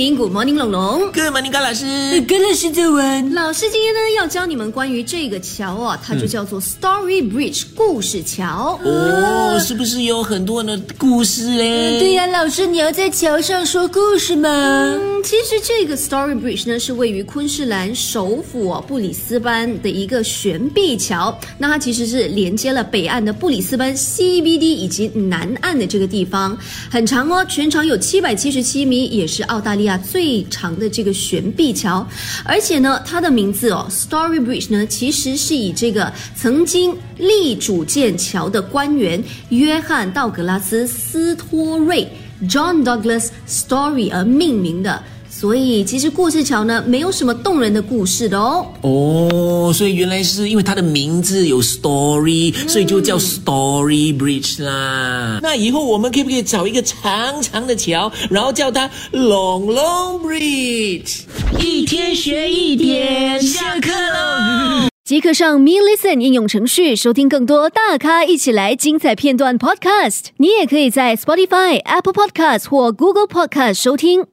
！Good 玲，Good morning，龙龙。！Good morning，高老师。跟老师早安。老师今天呢要教你们关于这个桥啊，它就叫做 Story Bridge 故事桥。哦，是不是有很多的故事嘞？对呀、老师，你要在桥上说故事吗？嗯，其实这个 Story Bridge 呢是位于昆士兰首府哦布里斯班的一个悬臂桥，那它其实是连接了北岸的布里斯班 CBD 以及南岸的这个地方，很长哦，全长有七百七十七米，也是澳大利亚最长的这个悬臂桥，而且呢，它的名字哦 Story Bridge 呢其实是以这个曾经立主建桥的官员约翰道格拉斯斯托瑞。John Douglas Story 而命名的，所以其实故事桥呢没有什么动人的故事的哦。哦，所以原来是因为它的名字有 story，、所以就叫 Story Bridge 啦。那以后我们可不可以找一个长长的桥，然后叫它 Long Long Bridge？一天学一点，下课喽！即刻上 Me Listen 应用程序收听更多大咖一起来精彩片段 Podcast。你也可以在 Spotify、Apple Podcast 或 Google Podcast 收听。